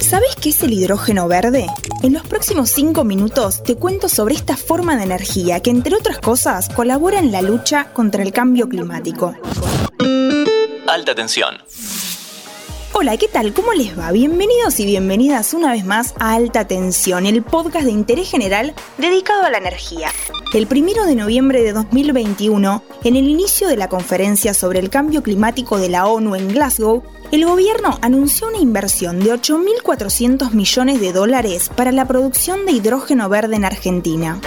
¿Sabes qué es el hidrógeno verde? En los próximos 5 minutos te cuento sobre esta forma de energía que, entre otras cosas, colabora en la lucha contra el cambio climático. Alta tensión. Hola, ¿qué tal? ¿Cómo les va? Bienvenidos y bienvenidas una vez más a Alta Tensión, el podcast de interés general dedicado a la energía. El primero de noviembre de 2021, en el inicio de la conferencia sobre el cambio climático de la ONU en Glasgow, el gobierno anunció una inversión de 8.400 millones de dólares para la producción de hidrógeno verde en Argentina.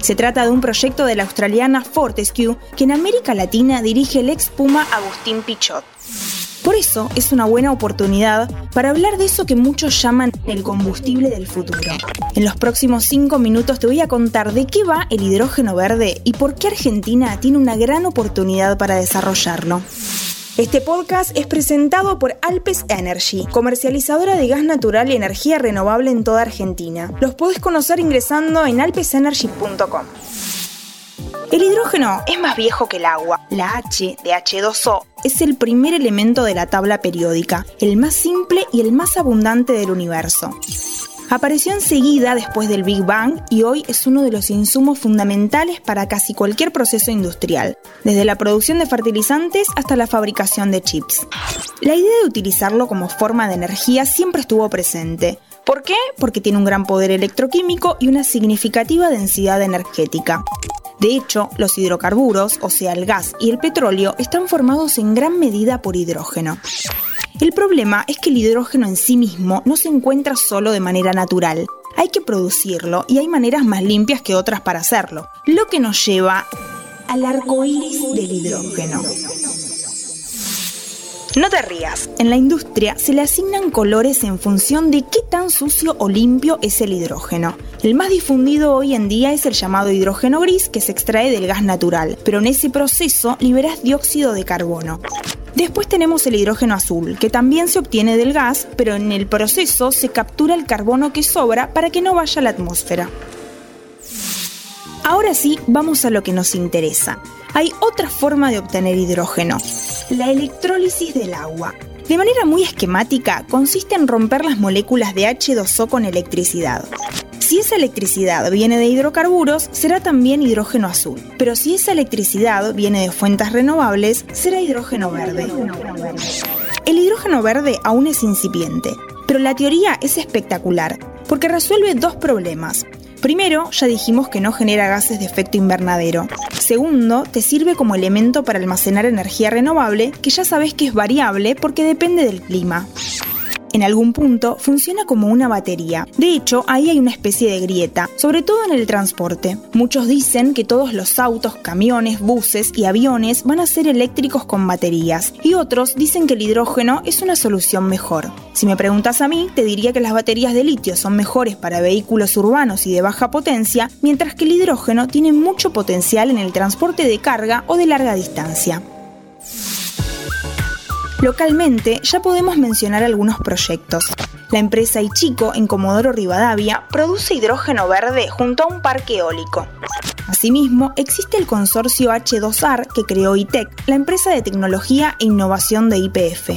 Se trata de un proyecto de la australiana Fortescue que en América Latina dirige el ex Puma Agustín Pichot. Por eso es una buena oportunidad para hablar de eso que muchos llaman el combustible del futuro. En los próximos 5 minutos te voy a contar de qué va el hidrógeno verde y por qué Argentina tiene una gran oportunidad para desarrollarlo. Este podcast es presentado por Alpes Energy, comercializadora de gas natural y energía renovable en toda Argentina. Los puedes conocer ingresando en alpesenergy.com. El hidrógeno es más viejo que el agua. La H de H2O es el primer elemento de la tabla periódica, el más simple y el más abundante del universo. Apareció enseguida después del Big Bang y hoy es uno de los insumos fundamentales para casi cualquier proceso industrial, desde la producción de fertilizantes hasta la fabricación de chips. La idea de utilizarlo como forma de energía siempre estuvo presente. ¿Por qué? Porque tiene un gran poder electroquímico y una significativa densidad energética. De hecho, los hidrocarburos, o sea el gas y el petróleo, están formados en gran medida por hidrógeno. El problema es que el hidrógeno en sí mismo no se encuentra solo de manera natural. Hay que producirlo y hay maneras más limpias que otras para hacerlo, lo que nos lleva al arco iris del hidrógeno. No te rías, en la industria se le asignan colores en función de qué tan sucio o limpio es el hidrógeno. El más difundido hoy en día es el llamado hidrógeno gris que se extrae del gas natural, pero en ese proceso liberas dióxido de carbono. Después tenemos el hidrógeno azul, que también se obtiene del gas, pero en el proceso se captura el carbono que sobra para que no vaya a la atmósfera. Ahora sí, vamos a lo que nos interesa. Hay otra forma de obtener hidrógeno, la electrólisis del agua. De manera muy esquemática, consiste en romper las moléculas de H2O con electricidad. Si esa electricidad viene de hidrocarburos, será también hidrógeno azul. Pero si esa electricidad viene de fuentes renovables, será hidrógeno verde. El hidrógeno verde aún es incipiente, pero la teoría es espectacular, porque resuelve dos problemas. Primero, ya dijimos que no genera gases de efecto invernadero. Segundo, te sirve como elemento para almacenar energía renovable, que ya sabes que es variable porque depende del clima. En algún punto funciona como una batería. De hecho, ahí hay una especie de grieta, sobre todo en el transporte. Muchos dicen que todos los autos, camiones, buses y aviones van a ser eléctricos con baterías, y otros dicen que el hidrógeno es una solución mejor. Si me preguntas a mí, te diría que las baterías de litio son mejores para vehículos urbanos y de baja potencia, mientras que el hidrógeno tiene mucho potencial en el transporte de carga o de larga distancia. Localmente ya podemos mencionar algunos proyectos. La empresa Ichico en Comodoro Rivadavia produce hidrógeno verde junto a un parque eólico. Asimismo, existe el consorcio H2AR que creó ITEC, la empresa de tecnología e innovación de IPF.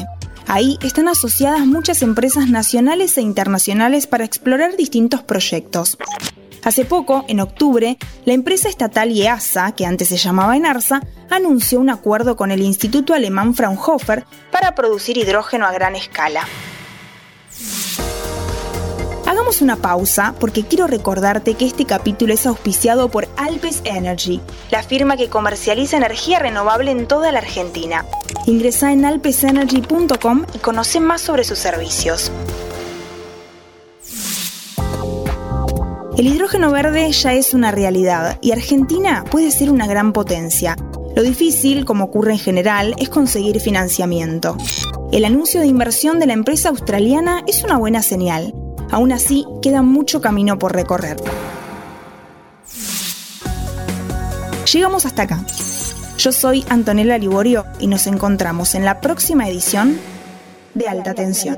Ahí están asociadas muchas empresas nacionales e internacionales para explorar distintos proyectos. Hace poco, en octubre, la empresa estatal IEASA, que antes se llamaba Enarsa, anunció un acuerdo con el Instituto Alemán Fraunhofer para producir hidrógeno a gran escala. Hagamos una pausa porque quiero recordarte que este capítulo es auspiciado por Alpes Energy, la firma que comercializa energía renovable en toda la Argentina. Ingresa en alpesenergy.com y conoce más sobre sus servicios. El hidrógeno verde ya es una realidad y Argentina puede ser una gran potencia. Lo difícil, como ocurre en general, es conseguir financiamiento. El anuncio de inversión de la empresa australiana es una buena señal. Aún así, queda mucho camino por recorrer. Llegamos hasta acá. Yo soy Antonella Liborio y nos encontramos en la próxima edición de Alta Tensión.